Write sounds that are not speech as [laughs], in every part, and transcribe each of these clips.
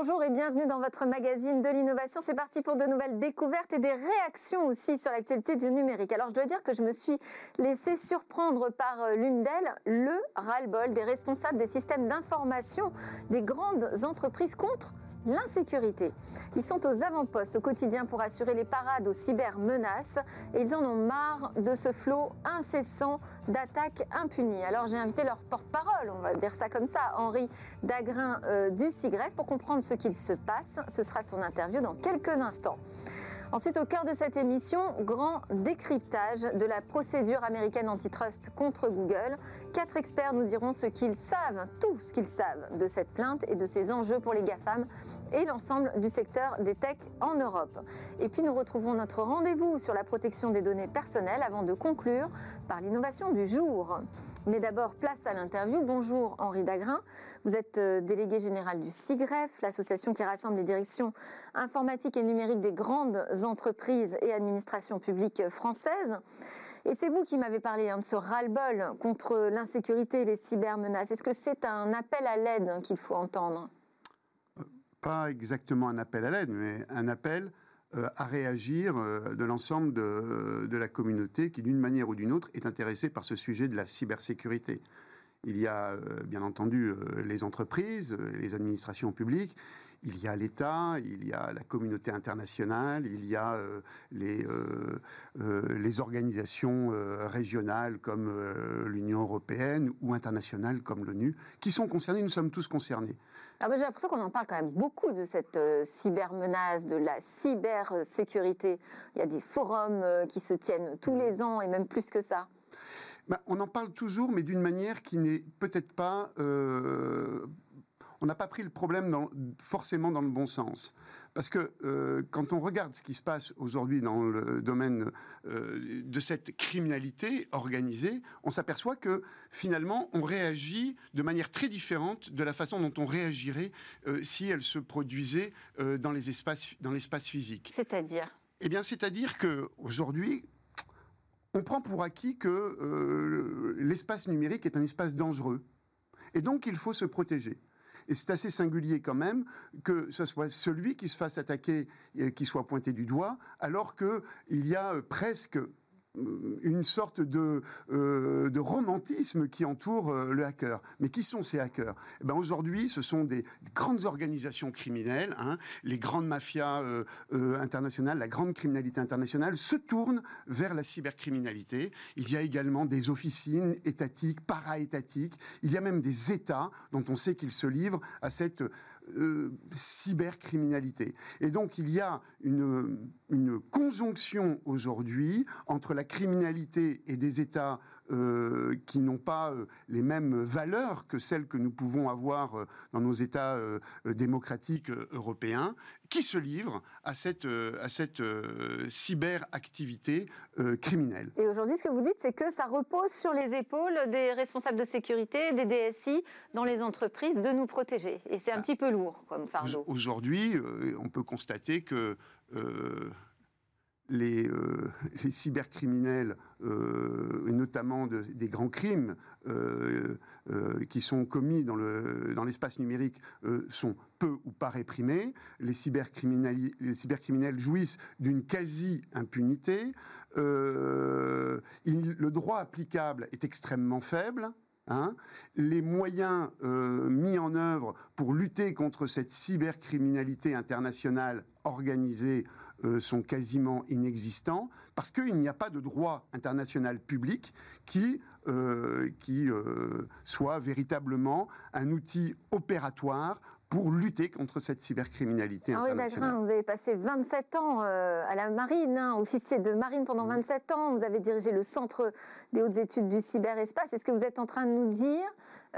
Bonjour et bienvenue dans votre magazine de l'innovation. C'est parti pour de nouvelles découvertes et des réactions aussi sur l'actualité du numérique. Alors je dois dire que je me suis laissé surprendre par euh, l'une d'elles, le ras-le-bol des responsables des systèmes d'information des grandes entreprises contre l'insécurité. Ils sont aux avant-postes au quotidien pour assurer les parades aux cybermenaces et ils en ont marre de ce flot incessant d'attaques impunies. Alors j'ai invité leur porte-parole, on va dire ça comme ça, Henri Dagrin euh, du CIGREF, pour comprendre ce qu'il se passe. Ce sera son interview dans quelques instants. Ensuite, au cœur de cette émission, grand décryptage de la procédure américaine antitrust contre Google. Quatre experts nous diront ce qu'ils savent, tout ce qu'ils savent de cette plainte et de ses enjeux pour les GAFAM et l'ensemble du secteur des techs en Europe. Et puis nous retrouvons notre rendez-vous sur la protection des données personnelles avant de conclure par l'innovation du jour. Mais d'abord, place à l'interview. Bonjour Henri Dagrin. Vous êtes euh, délégué général du CIGREF, l'association qui rassemble les directions informatiques et numériques des grandes entreprises et administrations publiques françaises. Et c'est vous qui m'avez parlé hein, de ce ras-le-bol contre l'insécurité et les cybermenaces. Est-ce que c'est un appel à l'aide qu'il faut entendre? Pas exactement un appel à l'aide, mais un appel euh, à réagir euh, de l'ensemble de, la communauté qui, d'une manière ou d'une autre, est intéressée par ce sujet de la cybersécurité. Il y a euh, bien entendu les entreprises, les administrations publiques, il y a l'État, il y a la communauté internationale, il y a euh, les, euh, euh, les organisations régionales comme l'Union européenne ou internationales comme l'ONU, qui sont concernées, nous sommes tous concernés. Ah, j'ai l'impression qu'on en parle quand même beaucoup de cette cybermenace, de la cybersécurité. Il y a des forums qui se tiennent tous les ans et même plus que ça. Ben, on en parle toujours, mais d'une manière qui n'est peut-être pas on n'a pas pris le problème forcément dans le bon sens. Parce que euh, quand on regarde ce qui se passe aujourd'hui dans le domaine euh, de cette criminalité organisée, on s'aperçoit que finalement, on réagit de manière très différente de la façon dont on réagirait euh, si elle se produisait dans les espaces, dans l'espace physique. C'est-à-dire? Eh bien, c'est-à-dire que aujourd'hui, on prend pour acquis que l'espace numérique est un espace dangereux. Et donc, il faut se protéger. Et c'est assez singulier quand même que ce soit celui qui se fasse attaquer, et qui soit pointé du doigt, alors qu'il y a presque euh, une sorte de, euh, de romantisme qui entoure euh, le hacker. Mais qui sont ces hackers? Eh ben Aujourd'hui, ce sont des grandes organisations criminelles, hein. les grandes mafias internationales, la grande criminalité internationale se tournent vers la cybercriminalité. Il y a également des officines étatiques, para-étatiques, il y a même des États dont on sait qu'ils se livrent à cette cybercriminalité. Et donc il y a une, une conjonction aujourd'hui entre la criminalité et des États euh, qui n'ont pas euh, les mêmes valeurs que celles que nous pouvons avoir euh, dans nos États démocratiques européens, qui se livrent à cette, à cette cyberactivité criminelle. Et aujourd'hui, ce que vous dites, c'est que ça repose sur les épaules des responsables de sécurité, des DSI dans les entreprises de nous protéger. Et c'est un ah. petit peu lourd comme fardeau. Aujourd'hui, on peut constater que les, euh, [laughs] les, cybercriminels, euh, et notamment des grands crimes euh, qui sont commis dans l'espace numérique, sont peu ou pas réprimés. Les cybercriminels, les cybercriminels jouissent d'une quasi-impunité. le droit applicable est extrêmement faible. Hein. les moyens mis en œuvre pour lutter contre cette cybercriminalité internationale organisée euh, sont quasiment inexistants parce qu'il n'y a pas de droit international public qui, euh, qui euh, soit véritablement un outil opératoire pour lutter contre cette cybercriminalité Henri Dagrin, vous avez passé 27 ans à la marine, hein, officier de marine pendant 27 ans. Vous avez dirigé le centre des hautes études du cyberespace. Est-ce que vous êtes en train de nous dire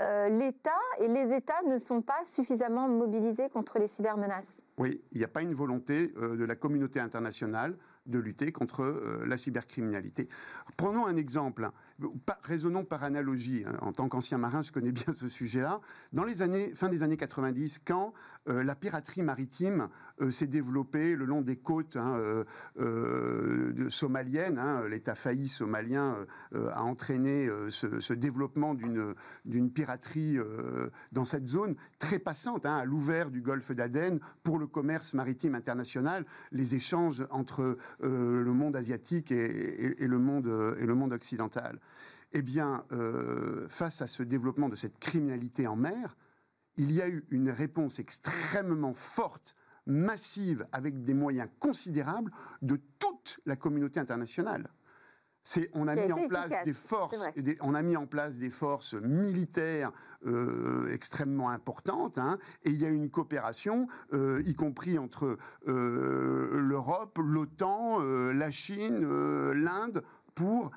euh, l'État et les États ne sont pas suffisamment mobilisés contre les cybermenaces Oui, il n'y a pas une volonté euh, de la communauté internationale de lutter contre euh, la cybercriminalité. Prenons un exemple, hein. raisonnons par analogie. Hein. En tant qu'ancien marin, je connais bien ce sujet-là. Dans les années, fin des années 90, quand euh, la piraterie maritime euh, s'est développée le long des côtes hein, somaliennes, l'État failli somalien a entraîné ce, développement d'une piraterie dans cette zone très passante, à l'ouvert du golfe d'Aden pour le commerce maritime international, les échanges entre euh, le monde asiatique et, le monde, et le monde occidental. Eh bien, euh, face à ce développement de cette criminalité en mer, il y a eu une réponse extrêmement forte, massive, avec des moyens considérables de toute la communauté internationale. On a mis en place des forces, on a mis en place des forces militaires euh, extrêmement importantes, hein, et il y a une coopération, euh, y compris entre euh, l'Europe, l'OTAN, la Chine, l'Inde, pour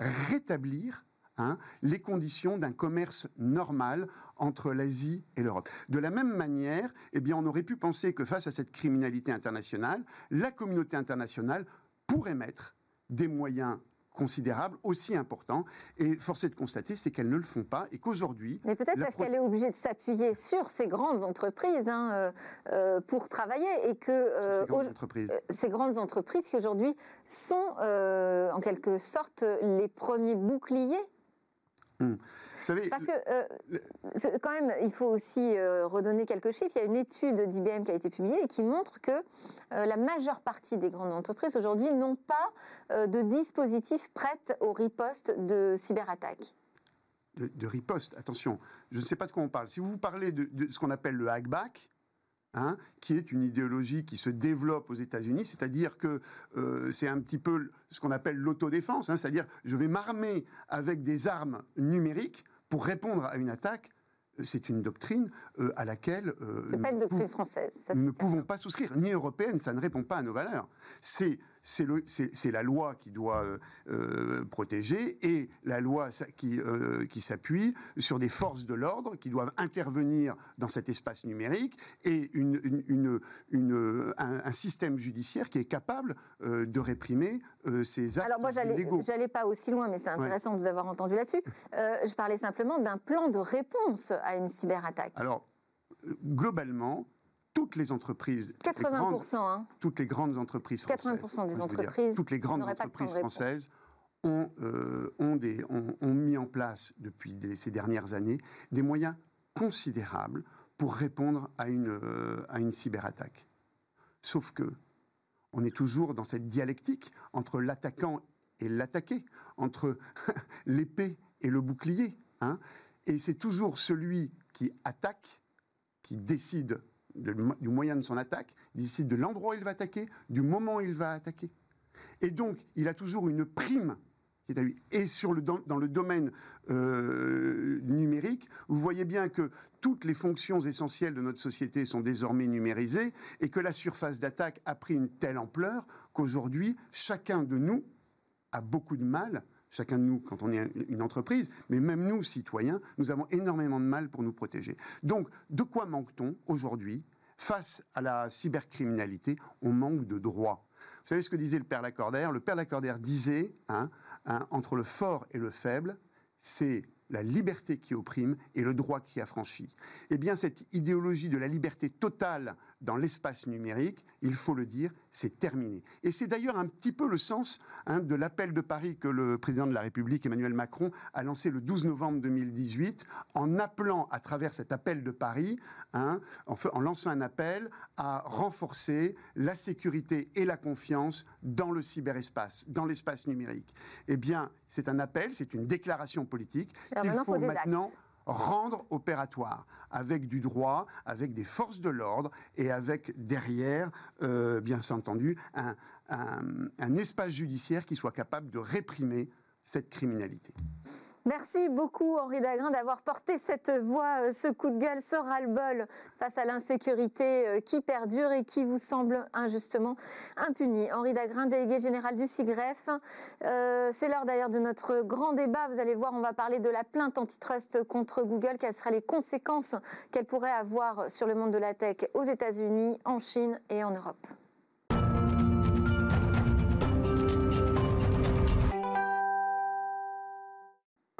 rétablir hein, les conditions d'un commerce normal entre l'Asie et l'Europe. De la même manière, eh bien, on aurait pu penser que face à cette criminalité internationale, la communauté internationale pourrait mettre des moyens considérables, aussi importants. Et force est de constater, c'est qu'elles ne le font pas et qu'aujourd'hui... Mais peut-être parce qu'elle est obligée de s'appuyer sur ces grandes entreprises hein, euh, euh, pour travailler et que... Euh, ces, grandes entreprises. ces grandes entreprises qui aujourd'hui sont en quelque sorte les premiers boucliers hum. Parce que, euh, quand même, il faut aussi euh, redonner quelques chiffres. Il y a une étude d'IBM qui a été publiée et qui montre que euh, la majeure partie des grandes entreprises aujourd'hui n'ont pas de dispositifs prêts au riposte de cyberattaques. De, riposte, attention, je ne sais pas de quoi on parle. Si vous parlez de, de ce qu'on appelle le hackback, Hein, qui est une idéologie qui se développe aux États-Unis, c'est-à-dire que euh, c'est un petit peu ce qu'on appelle l'autodéfense, hein, c'est-à-dire je vais m'armer avec des armes numériques pour répondre à une attaque. Euh, c'est une doctrine euh, à laquelle pas une doctrine française. nous ne pouvons pas souscrire, ni européenne, ça ne répond pas à nos valeurs. C'est c'est la loi qui doit euh, euh, protéger et la loi qui, euh, qui s'appuie sur des forces de l'ordre qui doivent intervenir dans cet espace numérique et une, une, un, système judiciaire qui est capable de réprimer ces actes Alors moi, j'allais pas aussi loin, mais c'est intéressant de vous avoir entendu là-dessus. [laughs] je parlais simplement d'un plan de réponse à une cyberattaque. Alors, globalement, toutes les entreprises, 80%, hein. toutes les grandes entreprises françaises, 80% des entreprises, toutes les grandes entreprises françaises ont, euh, ont, des, ont, mis en place depuis ces dernières années des moyens considérables pour répondre à une, euh, à une cyberattaque. Sauf que on est toujours dans cette dialectique entre l'attaquant et l'attaqué, entre [laughs] l'épée et le bouclier. Hein. et c'est toujours celui qui attaque qui décide du moyen de son attaque, il de l'endroit où il va attaquer, du moment où il va attaquer. Et donc, il a toujours une prime qui est à lui. Et sur le, dans, le domaine euh, numérique, vous voyez bien que toutes les fonctions essentielles de notre société sont désormais numérisées et que la surface d'attaque a pris une telle ampleur qu'aujourd'hui, chacun de nous a beaucoup de mal chacun de nous quand on est une entreprise, mais même nous, citoyens, nous avons énormément de mal pour nous protéger. Donc, de quoi manque-t-on aujourd'hui Face à la cybercriminalité, on manque de droits. Vous savez ce que disait le père Lacordaire? Le père Lacordaire disait, hein, hein, entre le fort et le faible, c'est la liberté qui opprime et le droit qui affranchit. Eh bien, cette idéologie de la liberté totale dans l'espace numérique, il faut le dire, c'est terminé. Et c'est d'ailleurs un petit peu le sens hein, de l'appel de Paris que le président de la République, Emmanuel Macron, a lancé le 12 novembre 2018, en appelant à travers cet appel de Paris, hein, en, en lançant un appel à renforcer la sécurité et la confiance dans le cyberespace, dans l'espace numérique. Eh bien, c'est un appel, c'est une déclaration politique qu'il faut maintenant rendre opératoire, avec du droit, avec des forces de l'ordre et avec derrière, euh, bien entendu, un espace judiciaire qui soit capable de réprimer cette criminalité. Merci beaucoup Henri Dagrin d'avoir porté cette voix, euh, ce coup de gueule, ce ras-le-bol face à l'insécurité euh, qui perdure et qui vous semble injustement impunie. Henri Dagrin, délégué général du CIGREF. Euh, c'est l'heure d'ailleurs de notre grand débat. Vous allez voir, on va parler de la plainte antitrust contre Google. Quelles seraient les conséquences qu'elle pourrait avoir sur le monde de la tech aux États-Unis, en Chine et en Europe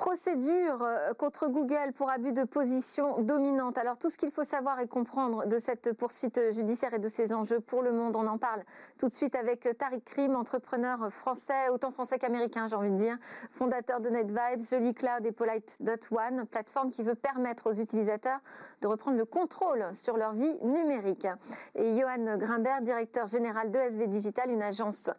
Procédure euh, contre Google pour abus de position dominante. Alors tout ce qu'il faut savoir et comprendre de cette poursuite judiciaire et de ses enjeux pour le monde, on en parle tout de suite avec Tariq Krim, entrepreneur français, autant français qu'américain j'ai envie de dire, fondateur de NetVibes, Jolie Cloud et Polite.one, plateforme qui veut permettre aux utilisateurs de reprendre le contrôle sur leur vie numérique. Et Johan Grimbert, directeur général de SV Digital, une agence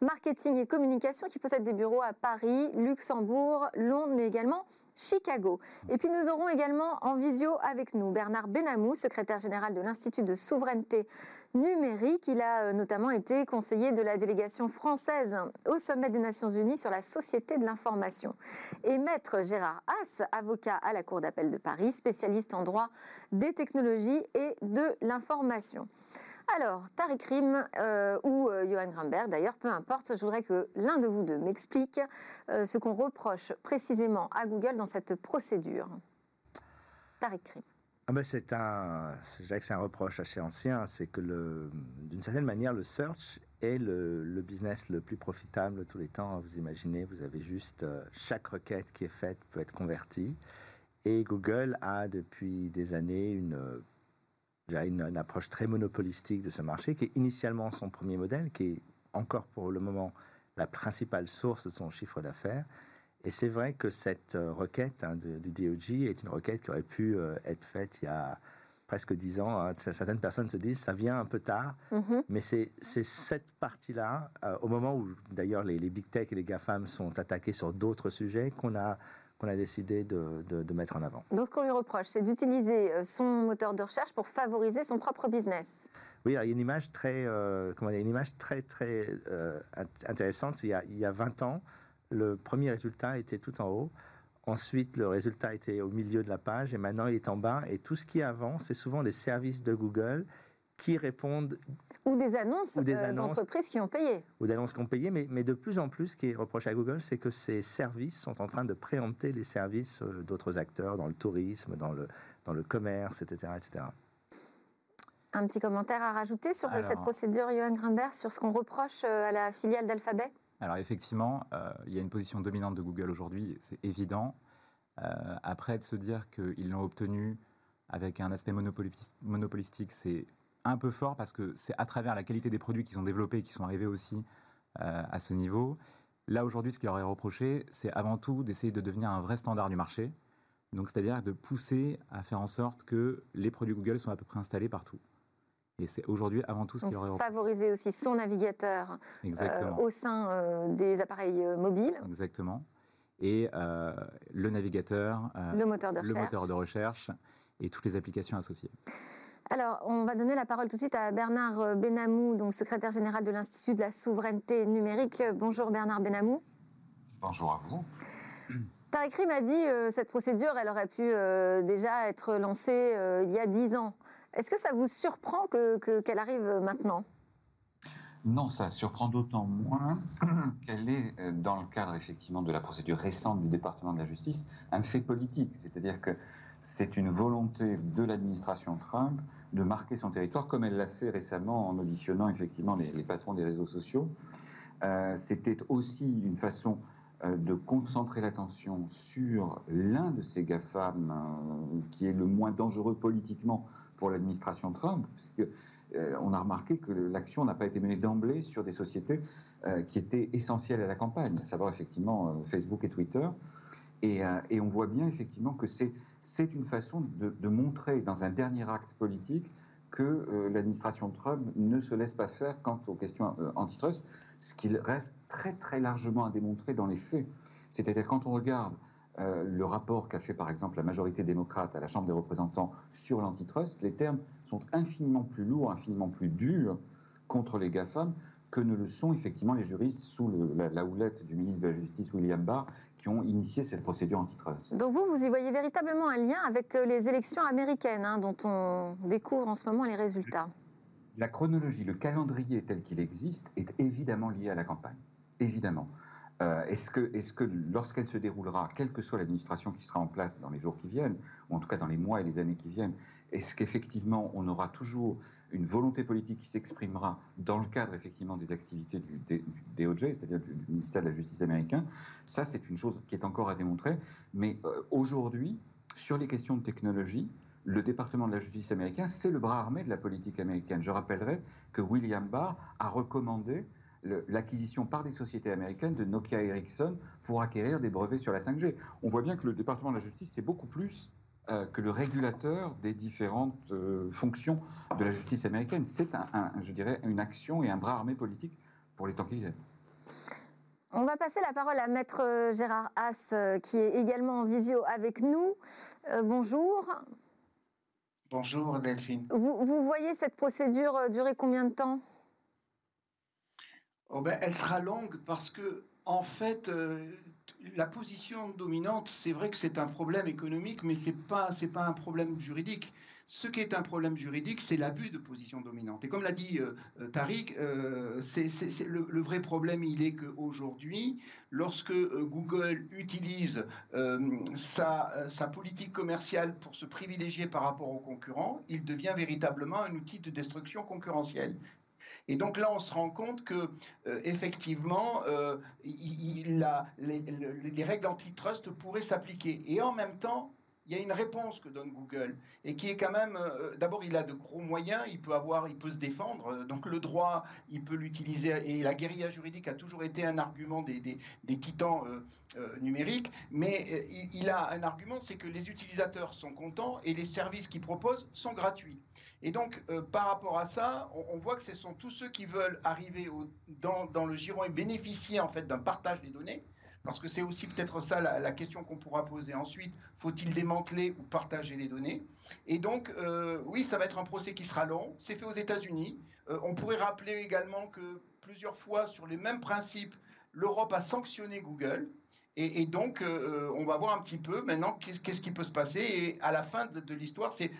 marketing et communication qui possède des bureaux à Paris, Luxembourg, Londres, mais également Chicago. Et puis nous aurons également en visio avec nous Bernard Benamou, secrétaire général de l'Institut de souveraineté numérique. Il a euh, notamment été conseiller de la délégation française au sommet des Nations Unies sur la société de l'information. Et maître Gérard Haas, avocat à la Cour d'appel de Paris, spécialiste en droit des technologies et de l'information. Alors, Tariq Rim euh, ou euh, Johan Grimberg, d'ailleurs, peu importe, je voudrais que l'un de vous deux m'explique euh, ce qu'on reproche précisément à Google dans cette procédure. Tariq Rim. Ah ben c'est un, un reproche assez ancien, c'est que d'une certaine manière, le search est le, le, business le plus profitable de tous les temps. Vous imaginez, vous avez juste chaque requête qui est faite peut être convertie. Et Google a depuis des années une une, une, approche très monopolistique de ce marché, qui est initialement son premier modèle, qui est encore pour le moment la principale source de son chiffre d'affaires. Et c'est vrai que cette euh, requête hein, du DOJ est une requête qui aurait pu euh, être faite il y a presque dix ans. Hein. Certaines personnes se disent ça vient un peu tard, mm-hmm. mais c'est cette partie-là, euh, au moment où d'ailleurs les, les, big tech et les GAFAM sont attaqués sur d'autres sujets, qu'on a qu'on a décidé de, de, mettre en avant. Donc ce qu'on lui reproche, c'est d'utiliser euh, son moteur de recherche pour favoriser son propre business. Oui, il y a une image très, euh, comment dire, une image très, très euh, intéressante. Il y, a, il y a 20 ans, le premier résultat était tout en haut. Ensuite, le résultat était au milieu de la page et maintenant il est en bas. Et tout ce qui est avant, c'est souvent des services de Google qui répondent ou des annonces, euh, d'entreprises qui ont payé. Ou d'annonces qui ont payé, mais, mais, de plus en plus, ce qui est reproché à Google, c'est que ces services sont en train de préempter les services euh, d'autres acteurs dans le tourisme, dans le, dans le commerce, etc., etc. Un petit commentaire à rajouter sur cette procédure, Johan Grimbert, sur ce qu'on reproche euh, à la filiale d'Alphabet? Alors effectivement, il y a une position dominante de Google aujourd'hui, c'est évident. après, de se dire qu'ils l'ont obtenu avec un aspect monopolistique, c'est un peu fort parce que c'est à travers la qualité des produits qu'ils ont développés et qui sont arrivés aussi euh, à ce niveau. Là, aujourd'hui, ce qu'il leur est reproché, c'est avant tout d'essayer de devenir un vrai standard du marché. Donc, c'est-à-dire de pousser à faire en sorte que les produits Google soient à peu près installés partout. Et c'est aujourd'hui avant tout ce qui leur est reproché. Favoriser aussi son navigateur euh, au sein euh, des appareils mobiles. Exactement. Et le navigateur, le moteur de le moteur de recherche et toutes les applications associées. Alors, on va donner la parole tout de suite à Bernard euh, Benamou, donc secrétaire général de l'Institut de la souveraineté numérique. Bonjour Bernard Benamou. Bonjour à vous. Tariq Rim a dit euh, cette procédure, elle aurait pu euh, déjà être lancée il y a dix ans. Est-ce que ça vous surprend qu'elle arrive maintenant? Non, ça surprend d'autant moins [clears throat] qu'elle est, dans le cadre effectivement de la procédure récente du département de la justice, un fait politique. C'est-à-dire que c'est une volonté de l'administration Trump de marquer son territoire, comme elle l'a fait récemment en auditionnant effectivement les, patrons des réseaux sociaux. Euh, c'était aussi une façon euh, de concentrer l'attention sur l'un de ces GAFAM euh, qui est le moins dangereux politiquement pour l'administration Trump, puisque on a remarqué que l'action n'a pas été menée d'emblée sur des sociétés qui étaient essentielles à la campagne, à savoir effectivement Facebook et Twitter. Et, et on voit bien effectivement que c'est c'est une façon de, montrer dans un dernier acte politique que euh, l'administration Trump ne se laisse pas faire quant aux questions euh, antitrust, ce qu'il reste très très largement à démontrer dans les faits. C'est-à-dire quand on regarde euh, le rapport qu'a fait par exemple la majorité démocrate à la Chambre des représentants sur l'antitrust, les termes sont infiniment plus lourds, infiniment plus durs contre les GAFAM que ne le sont effectivement les juristes sous la, houlette du ministre de la Justice William Barr qui ont initié cette procédure antitrust. Donc vous, vous y voyez véritablement un lien avec euh, les élections américaines hein, dont on découvre en ce moment les résultats La chronologie, le calendrier tel qu'il existe est évidemment lié à la campagne. Évidemment. Euh, est-ce que, est que lorsqu'elle se déroulera, quelle que soit l'administration qui sera en place dans les jours qui viennent, ou en tout cas dans les mois et les années qui viennent, est-ce qu'effectivement on aura toujours une volonté politique qui s'exprimera dans le cadre effectivement des activités du, DOJ, c'est-à-dire du, ministère de la Justice américain. Ça, c'est une chose qui est encore à démontrer. Mais euh, aujourd'hui, sur les questions de technologie, le département de la justice américain, c'est le bras armé de la politique américaine. Je rappellerai que William Barr a recommandé l'acquisition par des sociétés américaines de Nokia Ericsson pour acquérir des brevets sur la 5G. On voit bien que le département de la justice, c'est beaucoup plus que le régulateur des différentes euh, fonctions de la justice américaine. C'est, un, je dirais, une action et un bras armé politique pour les temps qui viennent. On va passer la parole à Maître euh, Gérard Haas, qui est également en visio avec nous. bonjour. Bonjour Delphine. Vous, vous, voyez cette procédure durer combien de temps? Oh ben, Elle sera longue parce que, en fait, la position dominante, c'est vrai que c'est un problème économique, mais ce n'est pas, un problème juridique. Ce qui est un problème juridique, c'est l'abus de position dominante. Et comme l'a dit euh, euh, Tariq, euh, le, vrai problème, il est qu'aujourd'hui, lorsque Google utilise sa, politique commerciale pour se privilégier par rapport aux concurrents, il devient véritablement un outil de destruction concurrentielle. Et donc là, on se rend compte que euh, euh, les, règles antitrust pourraient s'appliquer. Et en même temps, il y a une réponse que donne Google et qui est quand même, euh, d'abord, il a de gros moyens, il peut avoir, il peut se défendre. Donc le droit, il peut l'utiliser et la guérilla juridique a toujours été un argument des, titans numériques. Mais il, il, a un argument, c'est que les utilisateurs sont contents et les services qu'il propose sont gratuits. Et donc, euh, par rapport à ça, on, voit que ce sont tous ceux qui veulent arriver dans, le giron et bénéficier en fait d'un partage des données. Parce que c'est aussi peut-être ça la, question qu'on pourra poser ensuite. Faut-il démanteler ou partager les données? Et donc, euh, oui, ça va être un procès qui sera long. C'est fait aux États-Unis. Euh, on pourrait rappeler également que plusieurs fois, sur les mêmes principes, l'Europe a sanctionné Google. Et, donc, on va voir un petit peu maintenant qu'est-ce qui peut se passer. Et à la fin de l'histoire, c'est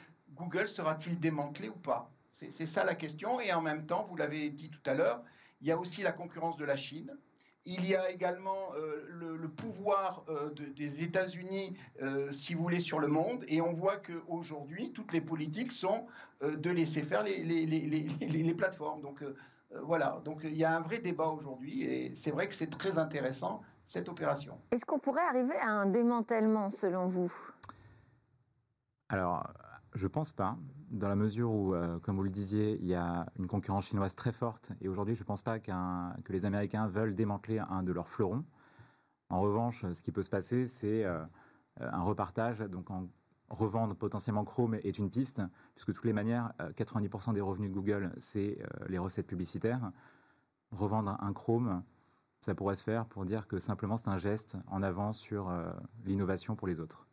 Google sera-t-il démantelé ou pas? C'est ça la question. Et en même temps, vous l'avez dit tout à l'heure, il y a aussi la concurrence de la Chine. Il y a également euh, le, pouvoir euh, des États-Unis, euh, si vous voulez, sur le monde. Et on voit qu'aujourd'hui, toutes les politiques sont de laisser faire les, les [laughs] plateformes. Donc voilà, donc il y a un vrai débat aujourd'hui. Et c'est vrai que c'est très intéressant, cette opération. Est-ce qu'on pourrait arriver à un démantèlement, selon vous? Alors, je pense pas, dans la mesure où, euh, comme vous le disiez, il y a une concurrence chinoise très forte. Et aujourd'hui, je ne pense pas que les Américains veulent démanteler un de leurs fleurons. En revanche, ce qui peut se passer, c'est euh, un repartage. Donc, en revendre potentiellement Chrome est une piste, puisque de toutes les manières, 90% euh, des revenus de Google, c'est les recettes publicitaires. Revendre un Chrome, ça pourrait se faire pour dire que simplement c'est un geste en avant sur l'innovation pour les autres.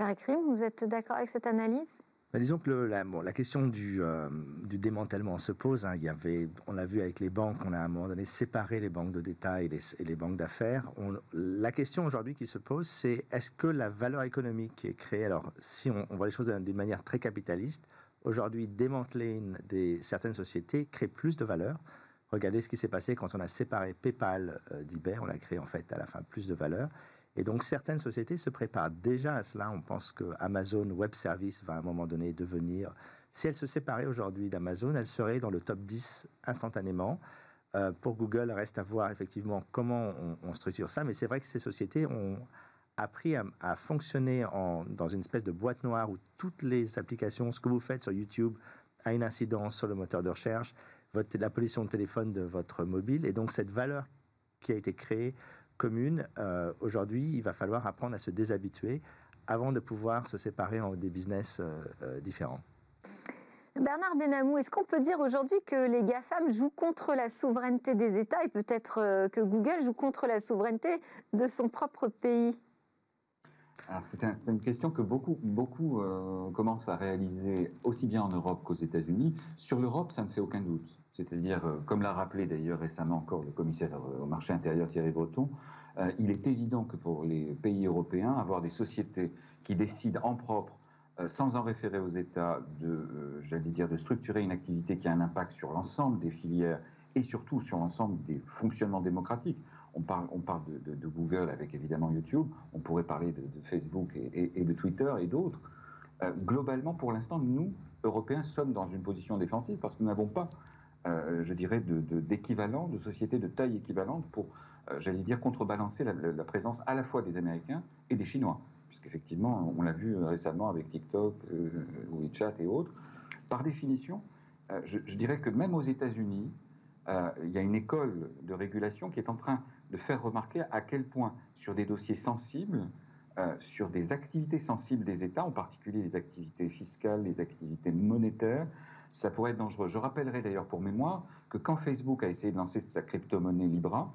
Tariq vous êtes d'accord avec cette analyse? Bah, disons que la, question du, euh, du, démantèlement se pose. Hein. On l'a vu avec les banques, on a à un moment donné séparé les banques de détail et les, banques d'affaires. La question aujourd'hui qui se pose, c'est est-ce que la valeur économique qui est créée, alors si on, voit les choses d'une manière très capitaliste, aujourd'hui démanteler certaines sociétés crée plus de valeur? Regardez ce qui s'est passé quand on a séparé PayPal euh, on a créé en fait à la fin plus de valeur. Et donc certaines sociétés se préparent déjà à cela. On pense que Amazon Web Service va à un moment donné devenir, si elle se séparait aujourd'hui d'Amazon, elle serait dans le top 10 instantanément. Euh, pour Google, reste à voir effectivement comment on, structure ça, mais c'est vrai que ces sociétés ont appris à, fonctionner dans une espèce de boîte noire où toutes les applications, ce que vous faites sur YouTube, a une incidence sur le moteur de recherche, votre, la pollution de téléphone de votre mobile, et donc cette valeur qui a été créée commune, euh, aujourd'hui, il va falloir apprendre à se déshabituer avant de pouvoir se séparer en des business euh, euh, différents. Bernard Benamou, est-ce qu'on peut dire aujourd'hui que les GAFAM jouent contre la souveraineté des États et peut-être que Google joue contre la souveraineté de son propre pays? C'est une question que beaucoup, beaucoup commencent à réaliser aussi bien en Europe qu'aux États-Unis. Sur l'Europe, ça ne fait aucun doute. C'est-à-dire, comme l'a rappelé d'ailleurs récemment encore le commissaire au marché intérieur Thierry Breton, euh, il est évident que pour les pays européens, avoir des sociétés qui décident en propre, euh, sans en référer aux États, de, euh, j'allais dire, de structurer une activité qui a un impact sur l'ensemble des filières et surtout sur l'ensemble des fonctionnements démocratiques. On parle, on parle de, Google avec évidemment YouTube, on pourrait parler de, Facebook et, de Twitter et d'autres. globalement, pour l'instant, nous, Européens sommes dans une position défensive parce que nous n'avons pas, euh, je dirais, d'équivalent, de, de, société de taille équivalente pour, euh, j'allais dire, contrebalancer la, présence à la fois des Américains et des Chinois. Puisqu'effectivement, on l'a vu récemment avec TikTok, euh, WeChat et autres. Par définition, euh, je, dirais que même aux États-Unis, euh, il y a une école de régulation qui est en train de faire remarquer à quel point, sur des dossiers sensibles, euh, sur des activités sensibles des États, en particulier les activités fiscales, les activités monétaires, ça pourrait être dangereux. Je rappellerai d'ailleurs pour mémoire que quand Facebook a essayé de lancer sa crypto-monnaie Libra,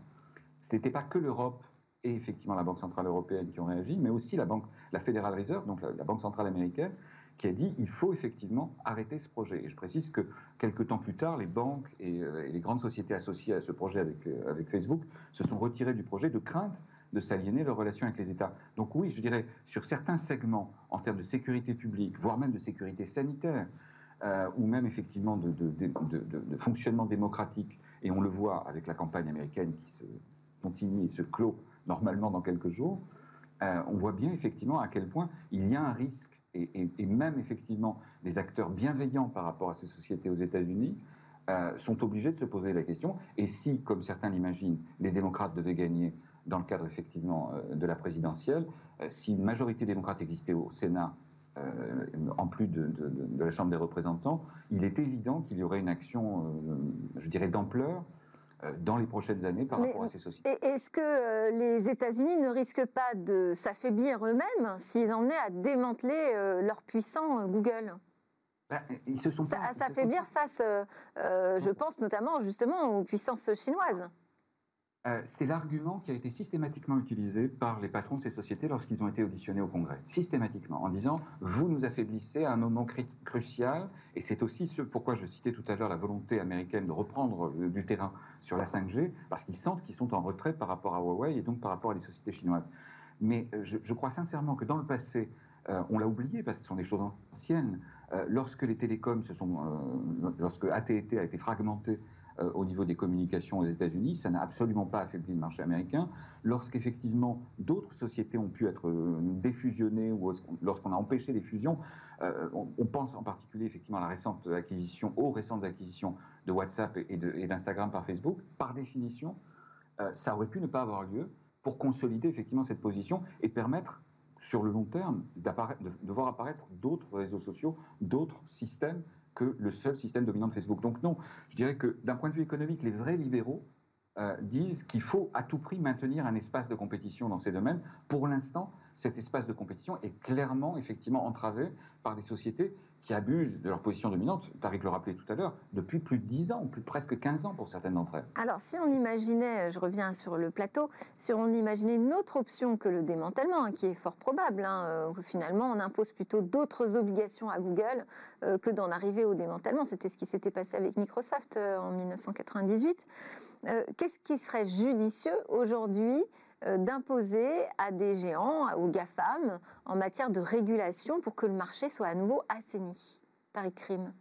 ce n'était pas que l'Europe et effectivement la Banque Centrale Européenne qui ont réagi, mais aussi la, banque, la Federal Reserve, donc la, la Banque Centrale Américaine, qui a dit il faut effectivement arrêter ce projet. Et je précise que quelques temps plus tard, les banques et, euh, et les grandes sociétés associées à ce projet avec, euh, avec Facebook se sont retirées du projet de crainte de s'aliéner leurs relations avec les États. Donc oui, je dirais, sur certains segments, en termes de sécurité publique, voire même de sécurité sanitaire, euh, ou même effectivement de, fonctionnement démocratique, et on le voit avec la campagne américaine qui se continue et se clôt normalement dans quelques jours, on voit bien effectivement à quel point il y a un risque, et, même effectivement les acteurs bienveillants par rapport à ces sociétés aux États-Unis, euh, sont obligés de se poser la question, et si, comme certains l'imaginent, les démocrates devaient gagner dans le cadre effectivement euh, de la présidentielle, euh, si une majorité démocrate existait au Sénat, en plus de, la Chambre des représentants, il est évident qu'il y aurait une action, je dirais, d'ampleur dans les prochaines années par Mais rapport à ces sociétés. Est-ce que les États-Unis ne risquent pas de s'affaiblir eux-mêmes s'ils en venaient à démanteler leur puissant Google? Ben, ils se sont ça, pas, à s'affaiblir face, euh, je pense notamment justement aux puissances chinoises. Euh, c'est l'argument qui a été systématiquement utilisé par les patrons de ces sociétés lorsqu'ils ont été auditionnés au Congrès. Systématiquement, en disant vous nous affaiblissez à un moment crucial, et c'est aussi ce pourquoi je citais tout à l'heure la volonté américaine de reprendre du terrain sur la 5G, parce qu'ils sentent qu'ils sont en retrait par rapport à Huawei et donc par rapport à des sociétés chinoises. Mais euh, je, crois sincèrement que dans le passé, euh, on l'a oublié parce que ce sont des choses anciennes. Euh, lorsque les télécoms se sont, euh, lorsque AT&T a été fragmenté euh, au niveau des communications aux États-Unis, ça n'a absolument pas affaibli le marché américain. Lorsqu'effectivement d'autres sociétés ont pu être défusionnées ou lorsqu'on a empêché les fusions, on, on, pense en particulier effectivement à la récente acquisition, aux récentes acquisitions de WhatsApp et d'Instagram par Facebook. Par définition, ça aurait pu ne pas avoir lieu pour consolider effectivement cette position et permettre sur le long terme, de voir apparaître d'autres réseaux sociaux, d'autres systèmes que le seul système dominant de Facebook. Donc non, je dirais que d'un point de vue économique, les vrais libéraux euh, disent qu'il faut à tout prix maintenir un espace de compétition dans ces domaines. Pour l'instant, cet espace de compétition est clairement, effectivement, entravé par des sociétés qui abusent de leur position dominante, Tariq le rappelait tout à l'heure, depuis plus de 10 ans, plus presque 15 ans pour certaines d'entre elles. Alors si on imaginait, je reviens sur le plateau, si on imaginait une autre option que le démantèlement, hein, qui est fort probable, hein, euh, finalement on impose plutôt d'autres obligations à Google euh, que d'en arriver au démantèlement, c'était ce qui s'était passé avec Microsoft euh, en 1998, euh, qu'est-ce qui serait judicieux aujourd'hui d'imposer à des géants, aux GAFAM, en matière de régulation pour que le marché soit à nouveau assaini Tariq Krim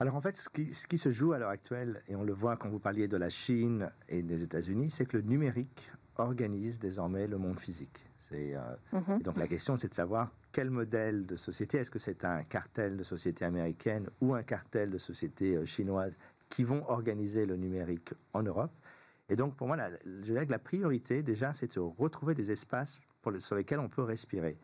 alors en fait, ce qui, ce qui, se joue à l'heure actuelle, et on le voit quand vous parliez de la Chine et des États-Unis, c'est que le numérique organise désormais le monde physique. Euh, -hmm. donc la question, c'est de savoir quel modèle de société, est-ce que c'est un cartel de société américaine ou un cartel de société euh, chinoise qui vont organiser le numérique en Europe? Et donc, pour moi, la, je dirais que la priorité, déjà, c'est de retrouver des espaces sur lesquels on peut respirer.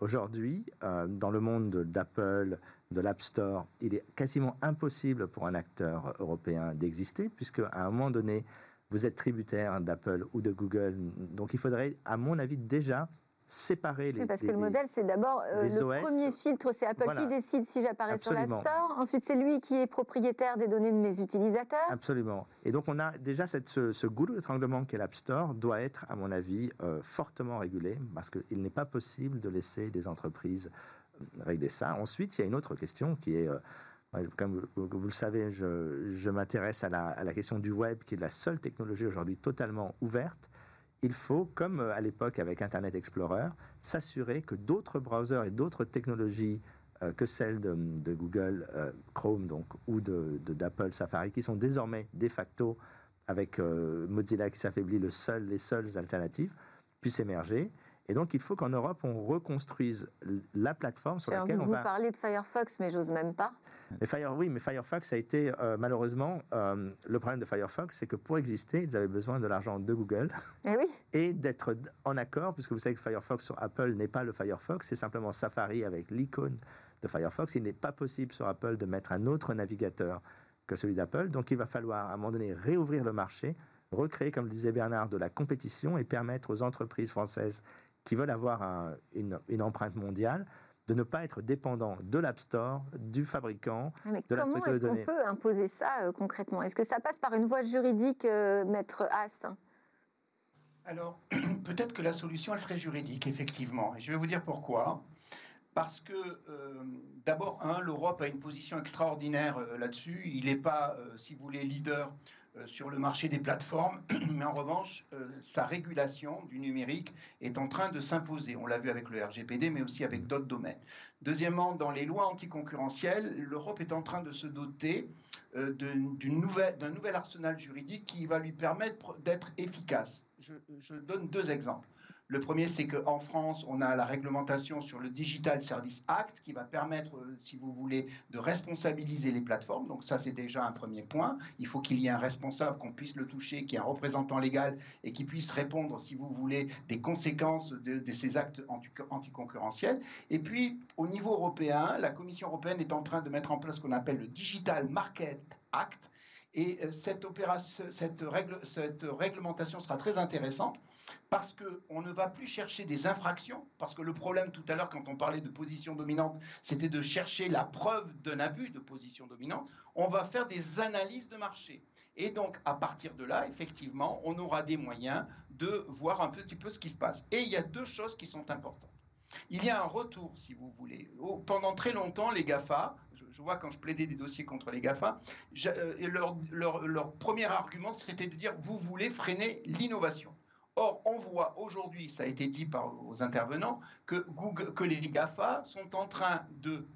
Aujourd'hui, euh, dans le monde d'Apple, de l'App Store, il est quasiment impossible pour un acteur européen d'exister, puisque à un moment donné, vous êtes tributaire d'Apple ou de Google. Donc, il faudrait, à mon avis, déjà séparer les. Oui, parce les, que le modèle, c'est d'abord euh, le OS. premier filtre, c'est Apple Voilà. qui décide si j'apparais sur l'App. Store. Ensuite, c'est lui qui est propriétaire des données de mes utilisateurs. Absolument. Et donc, on a déjà cette, ce, ce goulot d'étranglement qu'est l'App Store doit être, à mon avis, euh, fortement régulé parce qu'il n'est pas possible de laisser des entreprises euh, régler ça. Ensuite, il y a une autre question qui est. euh, comme vous, vous le savez, je, je m'intéresse à à la question du web, qui est la seule technologie aujourd'hui totalement ouverte. Il faut, comme euh, à l'époque avec Internet Explorer, s'assurer que d'autres browsers et d'autres technologies euh, que celles de, Google euh, Chrome donc, ou de- de- d'Apple Safari, qui sont désormais de facto, avec Mozilla qui s'affaiblit, le seul, les seules alternatives, puissent émerger. Et donc, il faut qu'en Europe, on reconstruise la plateforme sur envie laquelle de on vous va. parler de Firefox, mais j'ose même pas. Mais Fire, oui, mais Firefox a été euh, malheureusement euh, le problème de Firefox, c'est que pour exister, ils avaient besoin de l'argent de Google Eh oui, et d'être en accord, puisque vous savez que Firefox sur Apple n'est pas le Firefox, c'est simplement Safari avec l'icône de Firefox. Il n'est pas possible sur Apple de mettre un autre navigateur que celui d'Apple, donc il va falloir à un moment donné réouvrir le marché, recréer, comme le disait Bernard, de la compétition et permettre aux entreprises françaises qui veulent avoir un- une, une empreinte mondiale de ne pas être dépendants de l'App Store, du fabricant, Ah, mais de la comment structure de est-ce qu'on données. peut imposer ça euh, concrètement? Est-ce que ça passe par une voie juridique, euh, maître Haas? Alors, [clears throat] peut-être que la solution, elle serait juridique, effectivement. Et je vais vous dire pourquoi. Parce que, euh, d'abord, un, l'Europe a une position extraordinaire euh, là-dessus. Il n'est pas, euh, si vous voulez, leader euh, sur le marché des plateformes, [clears throat] mais en revanche, euh, sa régulation du numérique est en train de s'imposer. On l'a vu avec le RGPD, mais aussi avec d'autres domaines. Deuxièmement, dans les lois anticoncurrentielles, l'Europe est en train de se doter euh, d'un nouvel arsenal juridique qui va lui permettre d'être efficace. Je, je donne deux exemples. Le premier, c'est qu'en France, on a la réglementation sur le Digital Service Act qui va permettre, euh, si vous voulez, de responsabiliser les plateformes. Donc ça, c'est déjà un premier point. Il faut qu'il y ait un responsable, qu'on puisse le toucher, qui ait un représentant légal et qui puisse répondre, si vous voulez, des conséquences de, ces actes anti- anticoncurrentiels. Et puis, au niveau européen, la Commission européenne est en train de mettre en place ce qu'on appelle le Digital Market Act. Et euh, cette réglementation sera très intéressante parce qu'on ne va plus chercher des infractions, parce que le problème tout à l'heure quand on parlait de position dominante, c'était de chercher la preuve d'un abus de position dominante, on va faire des analyses de marché. Et donc, à partir de là, effectivement, on aura des moyens de voir un petit peu ce qui se passe. Et il y a deux choses qui sont importantes. Il y a un retour, si vous voulez. Au- Pendant très longtemps, les GAFA, je, vois quand je plaidais des dossiers contre les GAFA, euh, leur- leur premier argument, c'était de dire, vous voulez freiner l'innovation. Or, on voit aujourd'hui, ça a été dit par aux intervenants, que, Google, que les GAFA sont en train de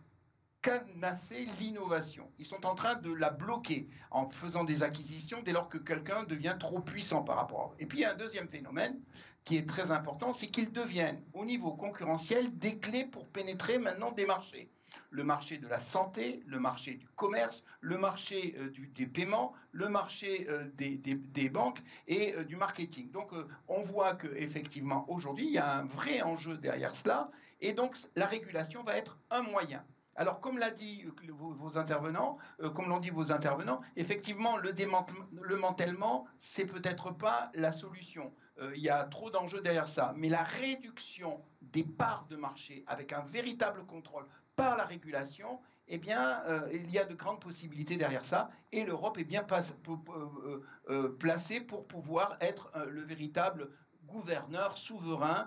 canasser l'innovation. Ils sont en train de la bloquer en faisant des acquisitions dès lors que quelqu'un devient trop puissant par rapport à eux. Et puis il y a un deuxième phénomène qui est très important, c'est qu'ils deviennent au niveau concurrentiel des clés pour pénétrer maintenant des marchés. Le marché de la santé, le marché du commerce, le marché euh, des paiements, le marché euh, des, banques et euh, du marketing. Donc on voit qu'effectivement aujourd'hui, il y a un vrai enjeu derrière cela et donc la régulation va être un moyen. Alors, comme l'a dit vos, intervenants, comme l'ont dit vos intervenants, effectivement, le démantèlement, le mantèlement, c'est peut-être pas la solution. Il y a trop d'enjeux derrière ça. Mais la réduction des parts de marché avec un véritable contrôle par la régulation, eh bien, euh, il y a de grandes possibilités derrière ça. Et l'Europe est bien euh, euh, placée pour pouvoir être le véritable gouverneur souverain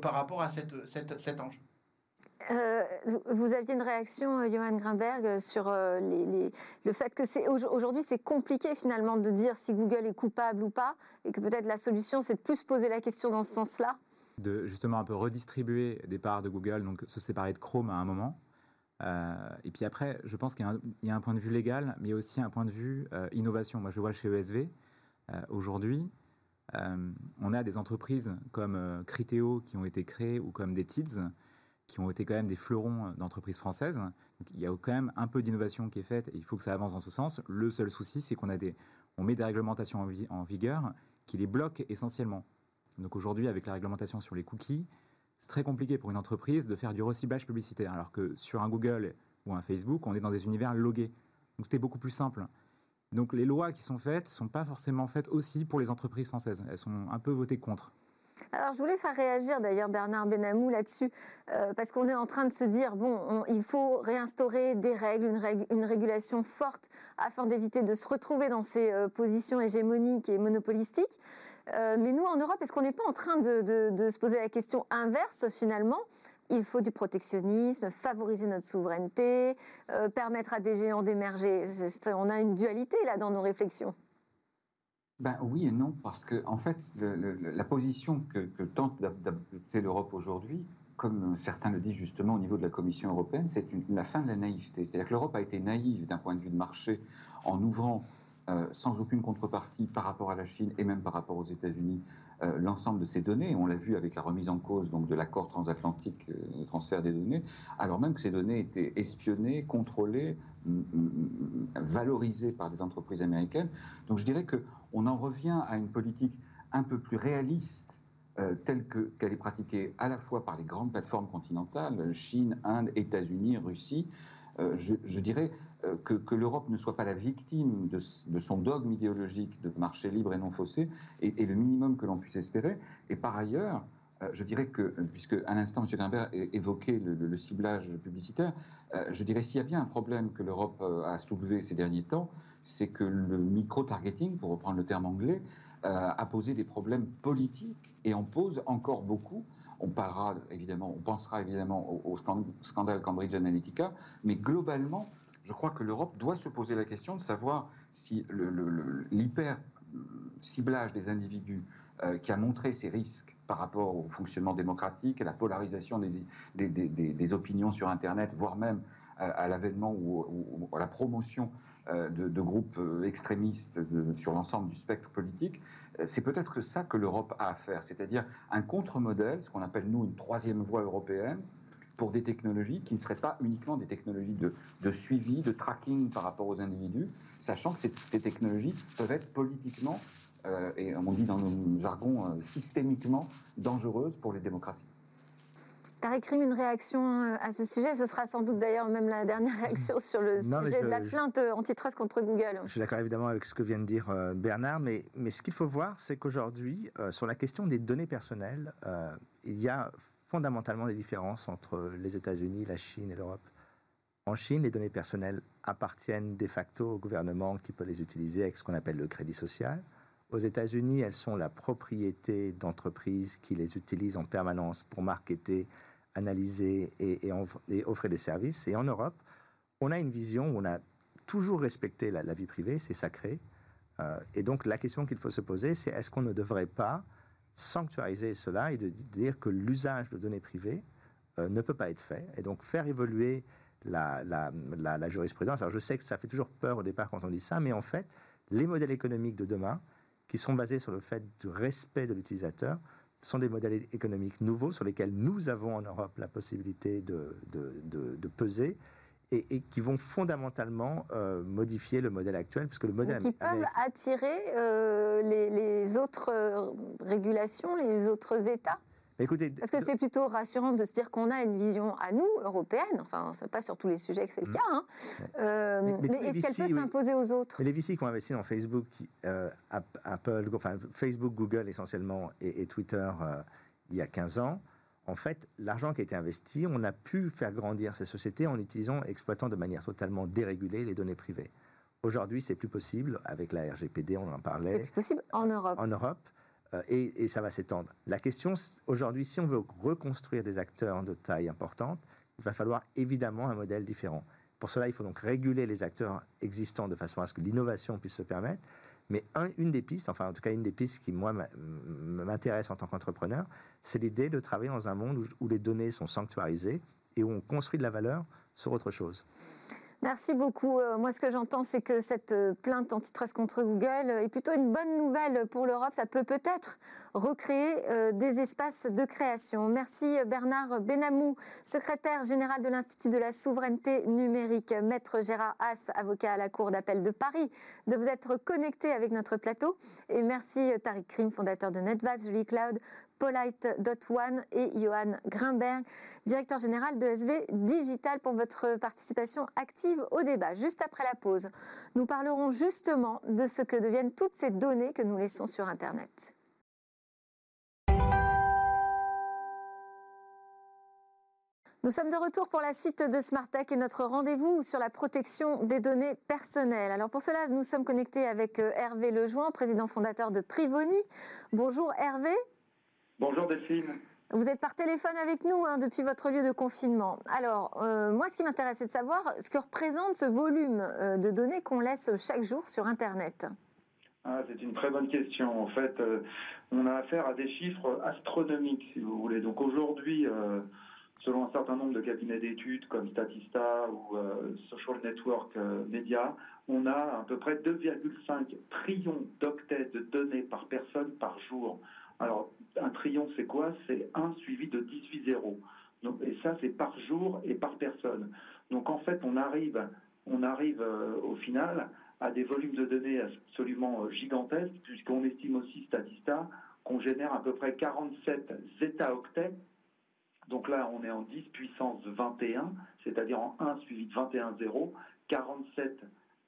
par rapport à cet enjeu. Vous aviez une réaction, Johan Grimberg, sur le fait que c'est au- aujourd'hui c'est compliqué finalement de dire si Google est coupable ou pas, et que peut-être la solution c'est de plus poser la question dans ce sens-là? De justement un peu redistribuer des parts de Google, donc se séparer de Chrome à un moment. Euh, et puis après, je pense qu'il y, a un- point de vue légal, mais aussi un point de vue euh, innovation. Moi, je vois chez ESV, euh, aujourd'hui, euh, on a des entreprises comme Criteo qui ont été créées ou comme des TIDS qui ont été quand même des fleurons d'entreprises françaises. Il y a quand même un peu d'innovation qui est faite et il faut que ça avance dans ce sens. Le seul souci, c'est qu'on met des réglementations en vigueur qui les bloquent essentiellement. Donc aujourd'hui, avec la réglementation sur les cookies, c'est très compliqué pour une entreprise de faire du reciblage publicitaire, alors que sur un Google ou un Facebook, on est dans des univers logués. Donc c'est beaucoup plus simple. Donc les lois qui sont faites ne sont pas forcément faites aussi pour les entreprises françaises. Elles sont un peu votées contre. Alors, je voulais faire réagir d'ailleurs Bernard Benamou là-dessus, euh, parce qu'on est en train de se dire, bon, on- il faut réinstaurer des règles, une, règle- une régulation forte afin d'éviter de se retrouver dans ces euh, positions hégémoniques et monopolistiques. Euh, mais nous, en Europe, est-ce qu'on n'est pas en train de, se poser la question inverse finalement? Il faut du protectionnisme, favoriser notre souveraineté, euh, permettre à des géants d'émerger. On a une dualité là dans nos réflexions. Ben oui et non, parce que en fait, la position que, que tente d'ad- d'adopter l'Europe aujourd'hui, comme certains le disent justement au niveau de la Commission européenne, c'est la fin de la naïveté. C'est-à-dire que l'Europe a été naïve d'un point de vue de marché en ouvrant euh, sans aucune contrepartie par rapport à la Chine et même par rapport aux États-Unis euh, l'ensemble de ces données. On l'a vu avec la remise en cause donc de l'accord transatlantique de transfert des données, alors même que ces données étaient espionnées, contrôlées, valorisées par des entreprises américaines. Donc je dirais que on en revient à une politique un peu plus réaliste telle qu'elle est pratiquée à la fois par les grandes plateformes continentales, Chine, Inde, États-Unis, Russie, euh, je, dirais euh, que, l'Europe ne soit pas la victime de, son dogme idéologique de marché libre et non faussé est, le minimum que l'on puisse espérer. Et par ailleurs, euh, je dirais que, puisque à l'instant M. Grimbert évoquait le, le, ciblage publicitaire, je dirais s'il y a bien un problème que l'Europe a soulevé ces derniers temps, c'est que le micro-targeting, pour reprendre le terme anglais, a posé des problèmes politiques et en pose encore beaucoup on parlera évidemment, on pensera évidemment au, scandale Cambridge Analytica, mais globalement, je crois que l'Europe doit se poser la question de savoir si l'hyper ciblage des individus euh, qui a montré ses risques par rapport au fonctionnement démocratique, à la polarisation des, opinions sur Internet, voire même à, l'avènement ou, à la promotion euh, de, groupes euh, extrémistes sur l'ensemble du spectre politique, euh, c'est peut-être ça que l'Europe a à faire, c'est-à-dire un contre-modèle, ce qu'on appelle nous une troisième voie européenne, pour des technologies qui ne seraient pas uniquement des technologies de, suivi, de tracking par rapport aux individus, sachant que ces, technologies peuvent être politiquement, et on dit dans nos jargon, systémiquement dangereuses pour les démocraties. Tariq Rim, une réaction euh, à ce sujet Ce sera sans doute d'ailleurs même la dernière [laughs] réaction sur le sujet de la plainte antitrust contre Google. Je suis d'accord évidemment avec ce que vient de dire euh, Bernard, mais, mais ce qu'il faut voir, c'est qu'aujourd'hui, euh, sur la question des données personnelles, il y a fondamentalement des différences entre les États-Unis, la Chine et l'Europe. En Chine, les données personnelles appartiennent de facto au gouvernement qui peut les utiliser avec ce qu'on appelle le crédit social. Aux États-Unis, elles sont la propriété d'entreprises qui les utilisent en permanence pour marketer analyser et, offrir des services. Et en Europe, on a une vision où on a toujours respecté la, vie privée, c'est sacré. Euh, et donc la question qu'il faut se poser, c'est est-ce qu'on ne devrait pas sanctuariser cela et de dire que l'usage de données privées euh, ne peut pas être fait, et donc faire évoluer la, la, jurisprudence? Alors je sais que ça fait toujours peur au départ quand on dit ça, mais en fait, les modèles économiques de demain, qui sont basés sur le fait du respect de l'utilisateur, sont des modèles économiques nouveaux sur lesquels nous avons en Europe la possibilité de, de, peser. Et, qui vont fondamentalement euh, modifier le modèle actuel, puisque le modèle qui peuvent attirer euh, les, les, autres euh, régulations, les autres États Écoutez, Parce que c'est plutôt rassurant de se dire qu'on a une vision à nous, européenne, enfin, c'est pas sur tous les sujets que c'est le mm. cas, hein. euh, mais, est-ce qu'elle peut s'imposer aux autres? Les VC qui ont investi dans Facebook, euh, Apple, enfin, Facebook, Google essentiellement, et, Twitter euh, il y a 15 ans, en fait, l'argent qui a été investi, on a pu faire grandir ces sociétés en utilisant, exploitant de manière totalement dérégulée les données privées. Aujourd'hui, c'est plus possible avec la RGPD, on en parlait. C'est plus possible en Europe. En Europe. Euh, et, ça va s'étendre. La question aujourd'hui, si on veut reconstruire des acteurs de taille importante, il va falloir évidemment un modèle différent. Pour cela, il faut donc réguler les acteurs existants de façon à ce que l'innovation puisse se permettre. Mais une des pistes, enfin en tout cas une des pistes qui moi m'intéresse en tant qu'entrepreneur, c'est l'idée de travailler dans un monde où les données sont sanctuarisées et où on construit de la valeur sur autre chose. Merci beaucoup. Euh, moi, ce que j'entends, c'est que cette euh, plainte antitrust contre Google est plutôt une bonne nouvelle pour l'Europe. Ça peut peut-être recréer euh, des espaces de création. Merci Bernard Benamou, secrétaire général de l'Institut de la souveraineté numérique. Maître Gérard Haas, avocat à la Cour d'appel de Paris, de vous être connecté avec notre plateau. Et merci Tariq Krim, fondateur de NetVibes, Julie Cloud, Polite.one et Johan Grimberg, directeur général de SV Digital, pour votre participation active au débat. Juste après la pause, nous parlerons justement de ce que deviennent toutes ces données que nous laissons sur Internet. Nous sommes de retour pour la suite de Smart Tech et notre rendez-vous sur la protection des données personnelles. Alors pour cela, nous sommes connectés avec euh, Hervé Lejoin, président fondateur de Privoni. Bonjour Hervé. Bonjour Delphine. Vous êtes par téléphone avec nous hein, depuis votre lieu de confinement. Alors, euh, moi, ce qui m'intéresse, c'est de savoir ce que représente ce volume euh, de données qu'on laisse chaque jour sur Internet. Ah, c'est une très bonne question. En fait, euh, on a affaire à des chiffres astronomiques, si vous voulez. Donc aujourd'hui, selon un certain nombre de cabinets d'études comme Statista ou Social Network Media, on a à peu près 2,5 trillions d'octets de données par personne par jour. Alors, un trillion, c'est quoi? C'est 1 suivi de 18 zéros. Et ça, c'est par jour et par personne. Donc, en fait, on arrive, on arrive euh, au final à des volumes de données absolument euh, gigantesques, puisqu'on estime aussi, Statista, qu'on génère à peu près 47 zeta-octets. Donc là, on est en 10 puissance 21, c'est-à-dire en 1 suivi de 21 zéros, 47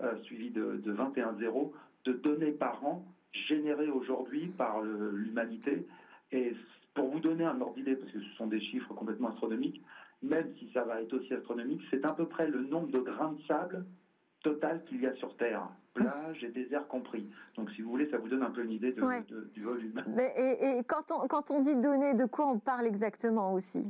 euh, suivi de, de 21 zéros de données par an générées aujourd'hui par le- l'humanité. Et pour vous donner un ordre d'idée, parce que ce sont des chiffres complètement astronomiques, même si ça va être aussi astronomique, c'est à peu près le nombre de grains de sable total qu'il y a sur Terre, plage et désert compris. Donc si vous voulez, ça vous donne un peu une idée de- Ouais. de- du volume. Mais- et et quand, on, quand on dit données, de quoi on parle exactement aussi?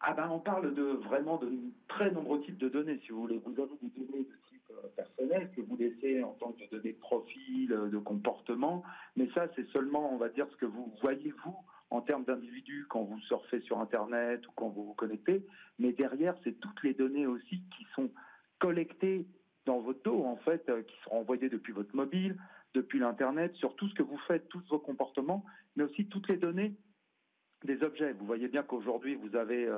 Ah ben on parle de vraiment de très nombreux types de données, si vous voulez. Vous avez des données de euh, personnel que vous laissez en tant que données de profil, euh, de comportement, mais ça c'est seulement, on va dire, ce que vous voyez vous en termes d'individus quand vous surfez sur Internet ou quand vous vous connectez. Mais derrière, c'est toutes les données aussi qui sont collectées dans votre dos, en fait, euh, qui sont envoyées depuis votre mobile, depuis l'Internet, sur tout ce que vous faites, tous vos comportements, mais aussi toutes les données des objets. Vous voyez bien qu'aujourd'hui, vous avez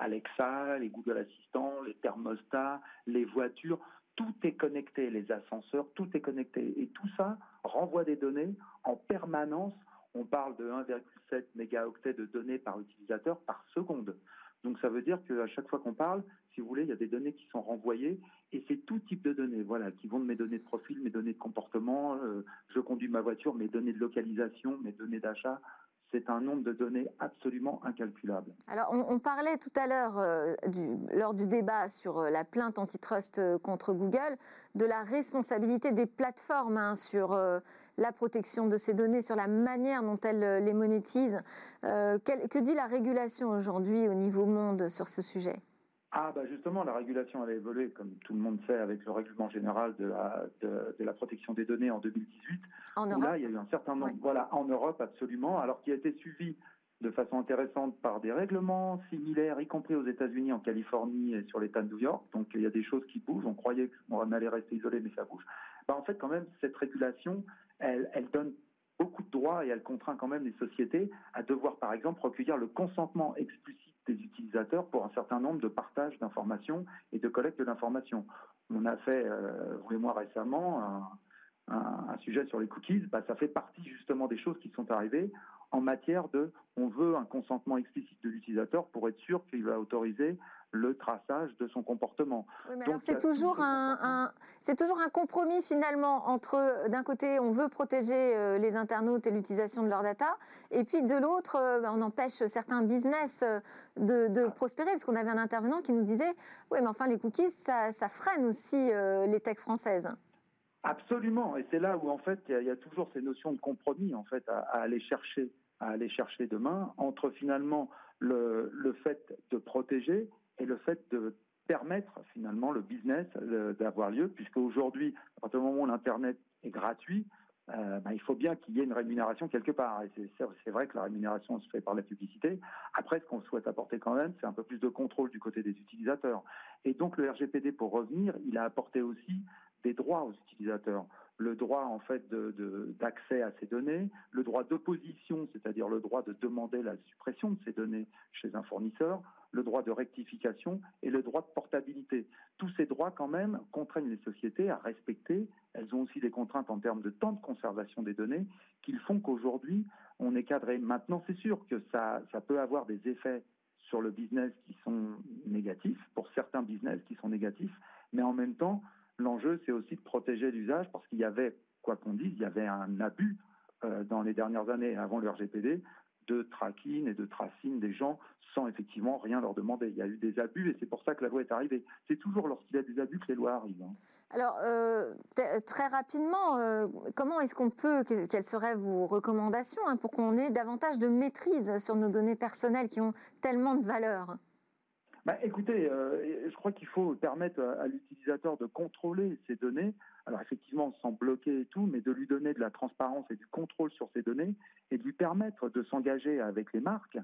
Alexa, les Google Assistants, les thermostats, les voitures. Tout est connecté, les ascenseurs, tout est connecté. Et tout ça renvoie des données en permanence. On parle de 1,7 mégaoctets de données par utilisateur par seconde. Donc ça veut dire qu'à chaque fois qu'on parle, si vous voulez, il y a des données qui sont renvoyées et c'est tout type de données, voilà, qui vont de mes données de profil, mes données de comportement, euh, je conduis ma voiture, mes données de localisation, mes données d'achat. C'est un nombre de données absolument incalculable. Alors, on, parlait tout à l'heure, euh, lors du débat sur euh, la plainte antitrust euh, contre Google, de la responsabilité des plateformes hein, sur la protection de ces données, sur la manière dont elles les monétisent. Que dit la régulation aujourd'hui au niveau monde sur ce sujet? Ah bah justement, la régulation elle a évolué, comme tout le monde sait, avec le règlement général de la, de, de la protection des données en 2018. en où Europe là, il y a eu un certain nombre, Ouais. voilà, en Europe absolument, alors qui a été suivi de façon intéressante par des règlements similaires, y compris aux États-Unis, en Californie et sur l'État de New York. Donc il y a des choses qui bougent. On croyait qu'on allait rester isolé, mais ça bouge. Bah, en fait, quand même, cette régulation, elle, elle donne beaucoup de droits et elle contraint quand même les sociétés à devoir, par exemple, recueillir le consentement explicite des utilisateurs pour un certain nombre de partages d'informations et de collecte d'informations. On a fait, euh, vous et moi récemment, un, sujet sur les cookies. Bah, ça fait partie justement des choses qui sont arrivées en matière de, on veut un consentement explicite de l'utilisateur pour être sûr qu'il va autoriser le traçage de son comportement. Oui, mais Donc, alors c'est a toujours un, c'est toujours un compromis finalement entre euh, d'un côté on veut protéger euh, les internautes et l'utilisation de leurs data et puis de l'autre euh, ben, on empêche certains business euh, de, de prospérer parce qu'on avait un intervenant qui nous disait oui mais enfin les cookies ça, ça freine aussi euh, les techs françaises. Absolument, et c'est là où en fait il y, a- toujours ces notions de compromis en fait à, aller chercher, à aller chercher demain entre finalement le, fait de protéger et le fait de permettre finalement le business euh, d'avoir lieu, puisque aujourd'hui, à partir du moment où l'internet est gratuit, euh, ben, il faut bien qu'il y ait une rémunération quelque part. Et c'est vrai que la rémunération se fait par la publicité. Après, ce qu'on souhaite apporter quand même, c'est un peu plus de contrôle du côté des utilisateurs. Et donc le RGPD, pour revenir, il a apporté aussi des droits aux utilisateurs. Le droit en fait d'accès à ces données, le droit d'opposition, c'est-à-dire le droit de demander la suppression de ces données chez un fournisseur, le droit de rectification et le droit de portabilité. Tous ces droits quand même contraignent les sociétés à respecter. Elles ont aussi des contraintes en termes de temps de conservation des données qui font qu'aujourd'hui on est cadré. Maintenant, c'est sûr que ça, ça peut avoir des effets sur le business qui sont négatifs, pour certains business qui sont négatifs, mais en même temps, l'enjeu, c'est aussi de protéger l'usage parce qu'il y avait, quoi qu'on dise, il y avait un abus euh, dans les dernières années avant le RGPD de tracking et de tracing des gens sans effectivement rien leur demander. Il y a eu des abus et c'est pour ça que la loi est arrivée. C'est toujours lorsqu'il y a des abus que les lois arrivent. hein. Alors euh, très rapidement, euh, comment est-ce qu'on peut, que- quelles seraient vos recommandations hein, pour qu'on ait davantage de maîtrise sur nos données personnelles qui ont tellement de valeur? Bah, écoutez, euh, je crois qu'il faut permettre à, l'utilisateur de contrôler ses données. Alors effectivement, sans bloquer et tout, mais de lui donner de la transparence et du contrôle sur ses données et de lui permettre de s'engager avec les marques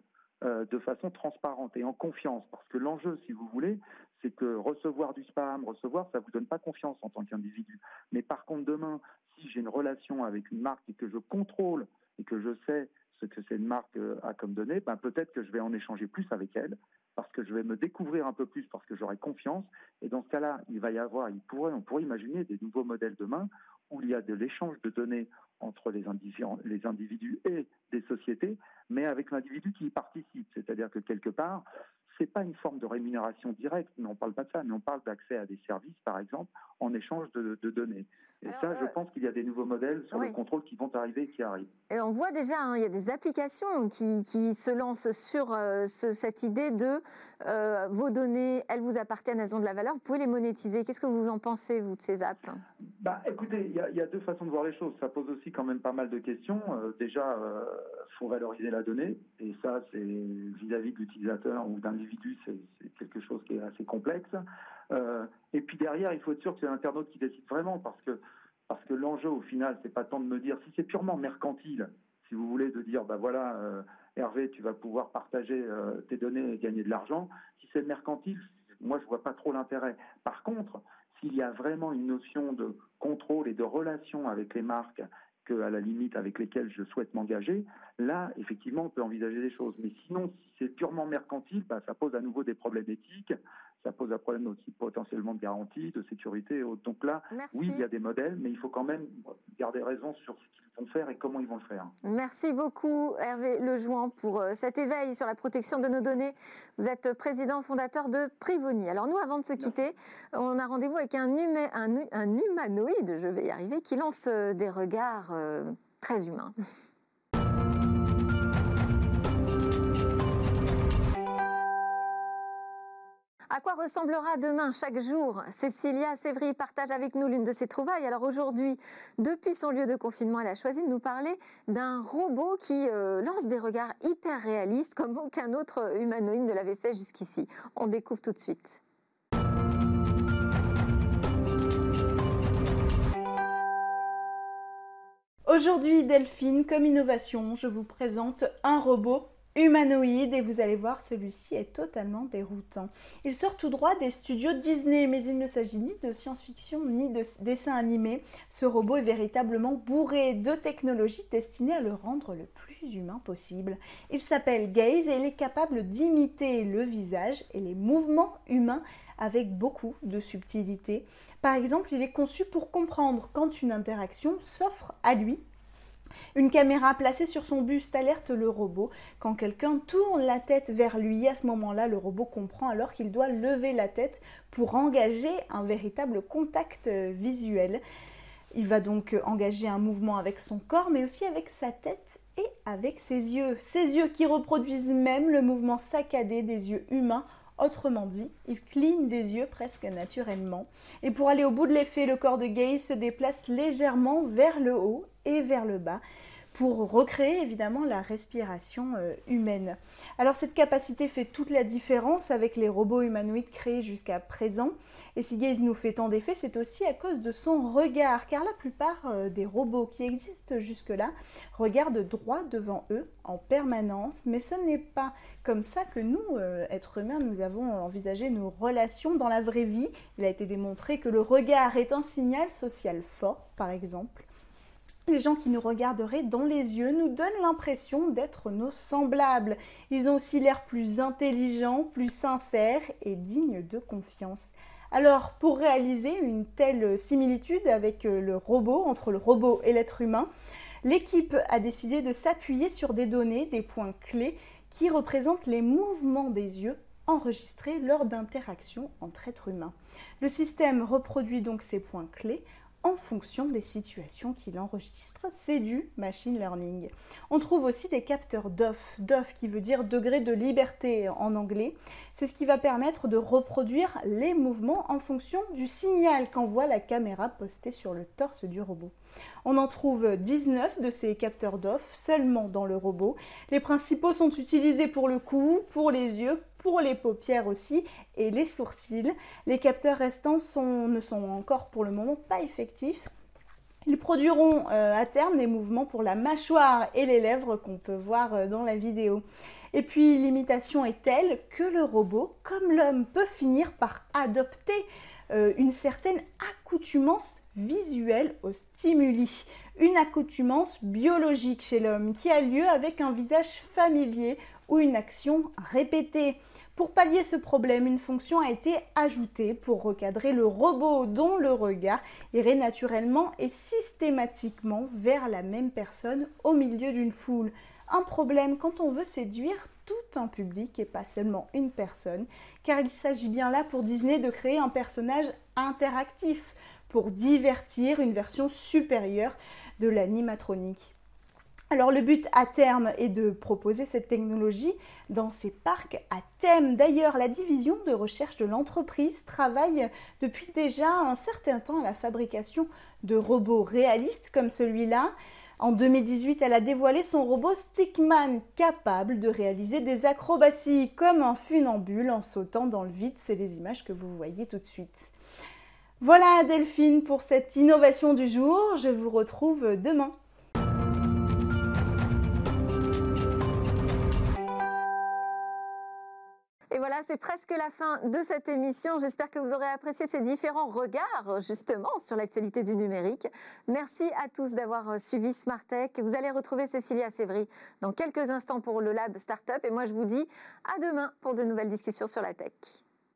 euh, de façon transparente et en confiance. Parce que l'enjeu, si vous voulez, c'est que recevoir du spam, recevoir, ça vous donne pas confiance en tant qu'individu. Mais par contre, demain, si j'ai une relation avec une marque et que je contrôle et que je sais ce que cette marque euh, a comme données, ben peut-être que je vais en échanger plus avec elle parce que je vais me découvrir un peu plus parce que j'aurai confiance. Et dans ce cas-là, il va y avoir, on pourrait imaginer des nouveaux modèles demain où il y a de l'échange de données entre les individus et des sociétés, mais avec l'individu qui y participe. C'est-à-dire que quelque part, c'est pas une forme de rémunération directe, mais on parle pas de ça, mais on parle d'accès à des services, par exemple, en échange de, données. Et ça, je euh, pense qu'il y a des nouveaux modèles sur le contrôle qui vont arriver et qui arrivent. Et on voit déjà, hein, il y a des applications qui, qui se lancent sur euh, cette idée de euh, vos données, elles vous appartiennent, elles ont de la valeur, vous pouvez les monétiser. Qu'est-ce que vous en pensez, vous, de ces apps? Bah, Écoutez, il y, a deux façons de voir les choses. Ça pose aussi quand même pas mal de questions. déjà, il faut valoriser la donnée, et ça, c'est vis-à-vis de l'utilisateur ou d'un c'est quelque chose qui est assez complexe. Euh, et puis derrière, il faut être sûr que c'est l'internaute qui décide vraiment, parce que parce que l'enjeu au final, c'est pas tant de me dire si c'est purement mercantile, si vous voulez, de dire bah voilà, euh, Hervé, tu vas pouvoir partager euh, tes données et gagner de l'argent. Si c'est mercantile, moi je vois pas trop l'intérêt. Par contre, s'il y a vraiment une notion de contrôle et de relation avec les marques que, à la limite avec lesquelles je souhaite m'engager, là, effectivement, on peut envisager des choses. Mais sinon, si c'est purement mercantile, bah, ça pose à nouveau des problèmes éthiques, ça pose un problème aussi potentiellement de garantie, de sécurité et autres. Donc là, oui, il y a des modèles, mais il faut quand même garder raison sur ce qu'ils vont faire et comment ils vont le faire. Merci beaucoup Hervé Lejouan pour euh, cet éveil sur la protection de nos données. Vous êtes président fondateur de Privoni. Alors nous, avant de se quitter, on a rendez-vous avec un, un, humanoïde, je vais y arriver, qui lance euh, des regards euh, très humains. [laughs] À quoi ressemblera demain chaque jour? Cécilia Sévry partage avec nous l'une de ses trouvailles. Alors aujourd'hui, depuis son lieu de confinement, elle a choisi de nous parler d'un robot qui euh, lance des regards hyper réalistes comme aucun autre humanoïde ne l'avait fait jusqu'ici. On découvre tout de suite. Aujourd'hui, Delphine, comme innovation, je vous présente un robot humanoïde et vous allez voir celui-ci est totalement déroutant. Il sort tout droit des studios Disney mais il ne s'agit ni de science-fiction ni de dessin animé. Ce robot est véritablement bourré de technologies destinées à le rendre le plus humain possible. Il s'appelle Gaze et il est capable d'imiter le visage et les mouvements humains avec beaucoup de subtilité. Par exemple, il est conçu pour comprendre quand une interaction s'offre à lui une caméra placée sur son buste alerte le robot. Quand quelqu'un tourne la tête vers lui, à ce moment-là, le robot comprend alors qu'il doit lever la tête pour engager un véritable contact euh, visuel. Il va donc engager un mouvement avec son corps, mais aussi avec sa tête et avec ses yeux. Ses yeux qui reproduisent même le mouvement saccadé des yeux humains Autrement dit, il cligne des yeux presque naturellement. Et pour aller au bout de l'effet, le corps de Gay se déplace légèrement vers le haut et vers le bas pour recréer évidemment la respiration euh, humaine. Alors cette capacité fait toute la différence avec les robots humanoïdes créés jusqu'à présent. Et si Gaze nous fait tant d'effets, c'est aussi à cause de son regard, car la plupart euh, des robots qui existent jusque-là regardent droit devant eux en permanence, mais ce n'est pas comme ça que nous, euh, êtres humains, nous avons envisagé nos relations dans la vraie vie. Il a été démontré que le regard est un signal social fort, par exemple. Les gens qui nous regarderaient dans les yeux nous donnent l'impression d'être nos semblables. Ils ont aussi l'air plus intelligents, plus sincères et dignes de confiance. Alors, pour réaliser une telle similitude avec euh, le robot, entre le robot et l'être humain, l'équipe a décidé de s'appuyer sur des données, des points clés qui représentent les mouvements des yeux enregistrés lors d'interactions entre êtres humains. Le système reproduit donc ces points clés en fonction des situations qu'il enregistre. C'est du machine learning. On trouve aussi des capteurs DOF, DOF qui veut dire degré de liberté en anglais. C'est ce qui va permettre de reproduire les mouvements en fonction du signal qu'envoie la caméra postée sur le torse du robot. On en trouve 19 de ces capteurs DOF seulement dans le robot. Les principaux sont utilisés pour le cou, pour les yeux, pour les paupières aussi et les sourcils. Les capteurs restants ne sont encore pour le moment pas effectifs. Ils produiront euh, à terme des mouvements pour la mâchoire et les lèvres qu'on peut voir euh, dans la vidéo. Et puis l'imitation est telle que le robot, comme l'homme, peut finir par adopter euh, une certaine accoutumance visuelle aux stimuli, une accoutumance biologique chez l'homme qui a lieu avec un visage familier ou une action répétée. Pour pallier ce problème, une fonction a été ajoutée pour recadrer le robot dont le regard irait naturellement et systématiquement vers la même personne au milieu d'une foule. Un problème quand on veut séduire tout un public et pas seulement une personne, car il s'agit bien là pour Disney de créer un personnage interactif pour divertir une version supérieure de l'animatronique. Alors le but à terme est de proposer cette technologie dans ces parcs à thème. D'ailleurs, la division de recherche de l'entreprise travaille depuis déjà un certain temps à la fabrication de robots réalistes comme celui-là. En 2018, elle a dévoilé son robot Stickman, capable de réaliser des acrobaties comme un funambule en sautant dans le vide. C'est les images que vous voyez tout de suite. Voilà Delphine pour cette innovation du jour. Je vous retrouve demain. Voilà, c'est presque la fin de cette émission. J'espère que vous aurez apprécié ces différents regards, justement, sur l'actualité du numérique. Merci à tous d'avoir suivi Smartech. Vous allez retrouver Cécilia Sévry dans quelques instants pour le Lab Startup. Et moi, je vous dis à demain pour de nouvelles discussions sur la tech.